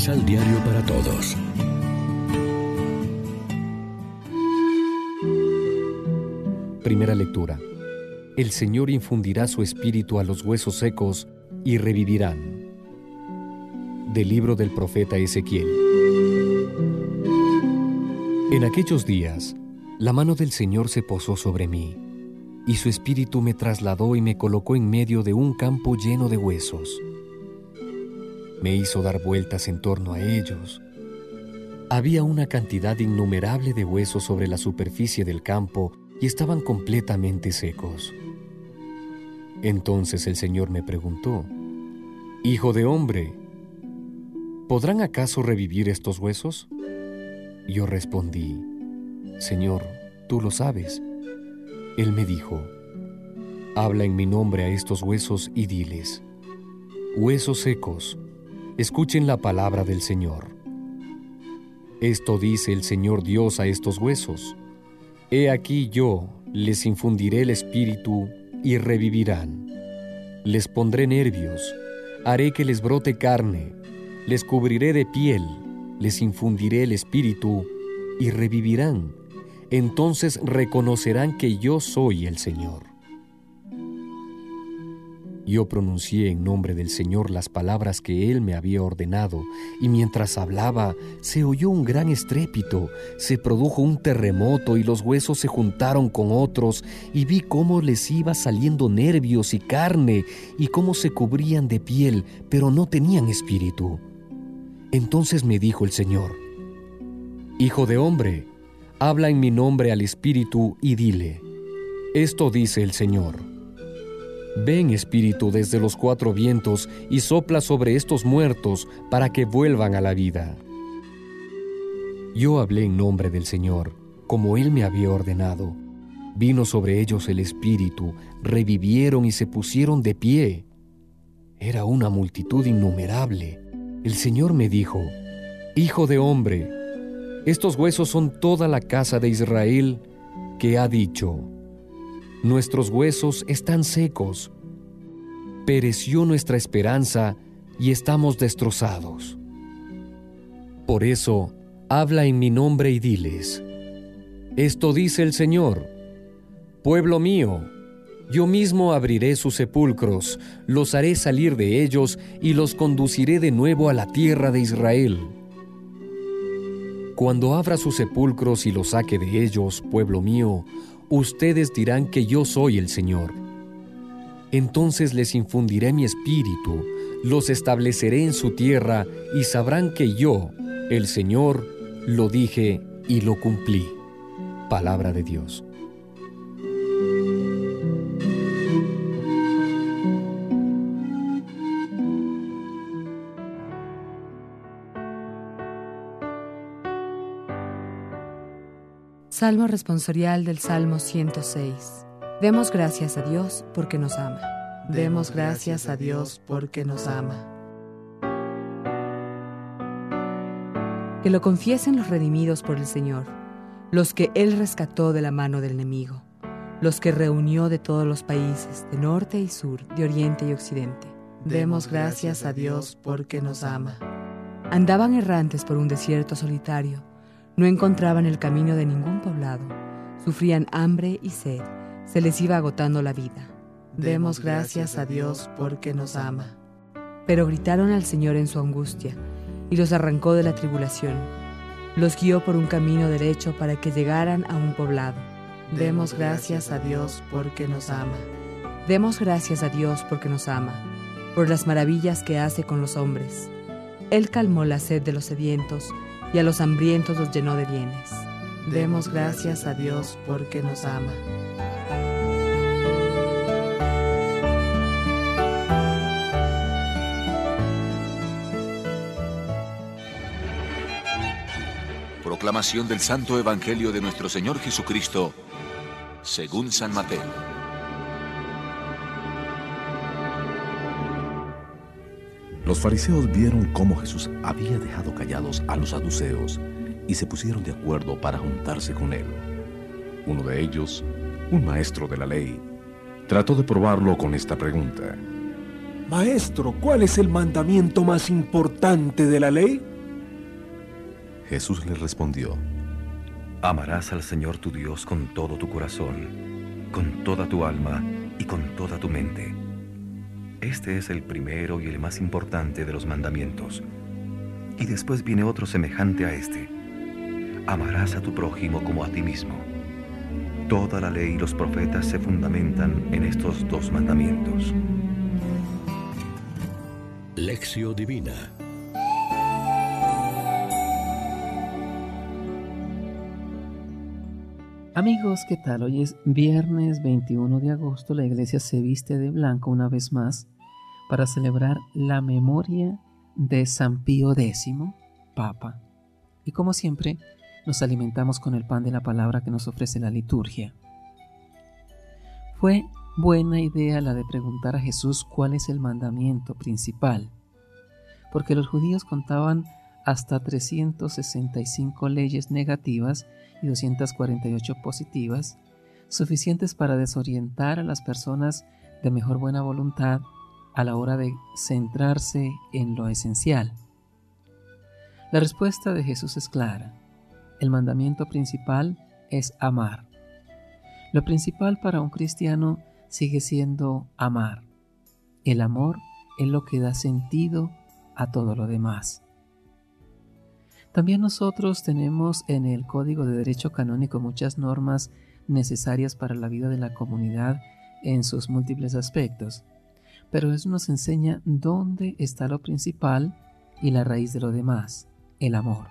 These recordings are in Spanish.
Misal Diario para Todos. Primera lectura. El Señor infundirá su espíritu a los huesos secos y revivirán. Del libro del profeta Ezequiel. En aquellos días, la mano del Señor se posó sobre mí, y su espíritu me trasladó y me colocó en medio de un campo lleno de huesos. Me hizo dar vueltas en torno a ellos. Había una cantidad innumerable de huesos sobre la superficie del campo y estaban completamente secos. Entonces el Señor me preguntó, Hijo de hombre, ¿podrán acaso revivir estos huesos? Yo respondí, Señor, tú lo sabes. Él me dijo, Habla en mi nombre a estos huesos y diles, Huesos secos, escuchen la palabra del Señor. Esto dice el Señor Dios a estos huesos. He aquí yo les infundiré el espíritu y revivirán. Les pondré nervios, haré que les brote carne, les cubriré de piel, les infundiré el espíritu y revivirán. Entonces reconocerán que yo soy el Señor. Yo pronuncié en nombre del Señor las palabras que Él me había ordenado, y mientras hablaba se oyó un gran estrépito, se produjo un terremoto y los huesos se juntaron con otros, y vi cómo les iba saliendo nervios y carne, y cómo se cubrían de piel, pero no tenían espíritu. Entonces me dijo el Señor, Hijo de hombre, habla en mi nombre al espíritu y dile, esto dice el Señor Ven Espíritu desde los cuatro vientos y sopla sobre estos muertos para que vuelvan a la vida. Yo hablé en nombre del Señor, como Él me había ordenado. Vino sobre ellos el Espíritu, revivieron y se pusieron de pie. Era una multitud innumerable. El Señor me dijo, Hijo de hombre, estos huesos son toda la casa de Israel que ha dicho, Nuestros huesos están secos. Pereció nuestra esperanza y estamos destrozados. Por eso, habla en mi nombre y diles, esto dice el Señor, pueblo mío, yo mismo abriré sus sepulcros, los haré salir de ellos y los conduciré de nuevo a la tierra de Israel. Cuando abra sus sepulcros y los saque de ellos, pueblo mío, ustedes dirán que yo soy el Señor. Entonces les infundiré mi espíritu, los estableceré en su tierra y sabrán que yo, el Señor, lo dije y lo cumplí. Palabra de Dios. Salmo responsorial del Salmo 106. Demos gracias a Dios porque nos ama. Demos gracias a Dios porque nos ama. Que lo confiesen los redimidos por el Señor, los que Él rescató de la mano del enemigo, los que reunió de todos los países, de norte y sur, de oriente y occidente. Demos gracias a Dios porque nos ama. Andaban errantes por un desierto solitario no encontraban el camino de ningún poblado, sufrían hambre y sed, se les iba agotando la vida. Demos gracias a Dios porque nos ama. Pero gritaron al Señor en su angustia y los arrancó de la tribulación. Los guió por un camino derecho para que llegaran a un poblado. Demos gracias a Dios porque nos ama. Demos gracias a Dios porque nos ama, por las maravillas que hace con los hombres. Él calmó la sed de los sedientos y a los hambrientos los llenó de bienes. Demos gracias a Dios porque nos ama. Proclamación del Santo Evangelio de nuestro Señor Jesucristo, según San Mateo. Los fariseos vieron cómo Jesús había dejado callados a los saduceos y se pusieron de acuerdo para juntarse con él. Uno de ellos, un maestro de la ley, trató de probarlo con esta pregunta. Maestro, ¿cuál es el mandamiento más importante de la ley? Jesús le respondió, Amarás al Señor tu Dios con todo tu corazón, con toda tu alma y con toda tu mente. Este es el primero y el más importante de los mandamientos. Y después viene otro semejante a este. Amarás a tu prójimo como a ti mismo. Toda la ley y los profetas se fundamentan en estos dos mandamientos. Lección Divina Amigos, ¿qué tal? Hoy es viernes 21 de agosto. La iglesia se viste de blanco una vez más para celebrar la memoria de San Pío X, Papa. Y como siempre, nos alimentamos con el pan de la palabra que nos ofrece la liturgia. Fue buena idea la de preguntar a Jesús cuál es el mandamiento principal, porque los judíos contaban hasta 365 leyes negativas y 248 positivas, suficientes para desorientar a las personas de mejor buena voluntad a la hora de centrarse en lo esencial. La respuesta de Jesús es clara. El mandamiento principal es amar. Lo principal para un cristiano sigue siendo amar. El amor es lo que da sentido a todo lo demás. También nosotros tenemos en el Código de Derecho Canónico muchas normas necesarias para la vida de la comunidad en sus múltiples aspectos, pero eso nos enseña dónde está lo principal y la raíz de lo demás, el amor.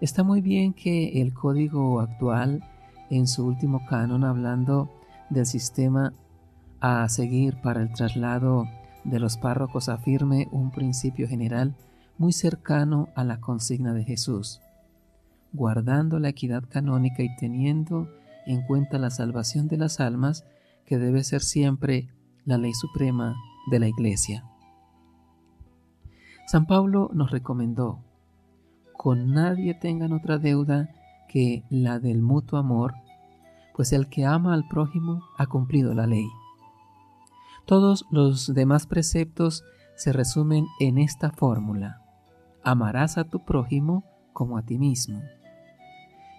Está muy bien que el código actual, en su último canon, hablando del sistema a seguir para el traslado de los párrocos, afirme un principio general muy cercano a la consigna de Jesús, guardando la equidad canónica y teniendo en cuenta la salvación de las almas, que debe ser siempre la ley suprema de la Iglesia. San Pablo nos recomendó, con nadie tengan otra deuda que la del mutuo amor, pues el que ama al prójimo ha cumplido la ley. Todos los demás preceptos se resumen en esta fórmula amarás a tu prójimo como a ti mismo.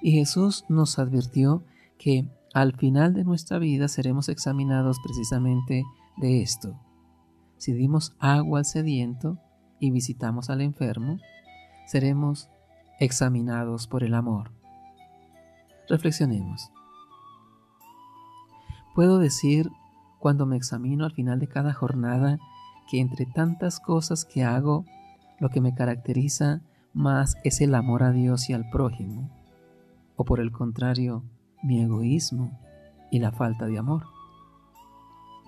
Y Jesús nos advirtió que al final de nuestra vida seremos examinados precisamente de esto. Si dimos agua al sediento y visitamos al enfermo, seremos examinados por el amor. Reflexionemos. Puedo decir, cuando me examino al final de cada jornada, que entre tantas cosas que hago, lo que me caracteriza más es el amor a Dios y al prójimo, o por el contrario, mi egoísmo y la falta de amor.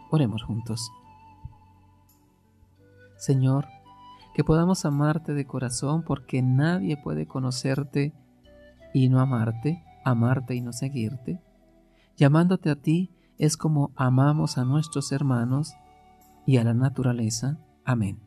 Oremos juntos. Señor, que podamos amarte de corazón porque nadie puede conocerte y no amarte, amarte y no seguirte. Llamándote a ti es como amamos a nuestros hermanos y a la naturaleza. Amén.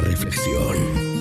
reflexión.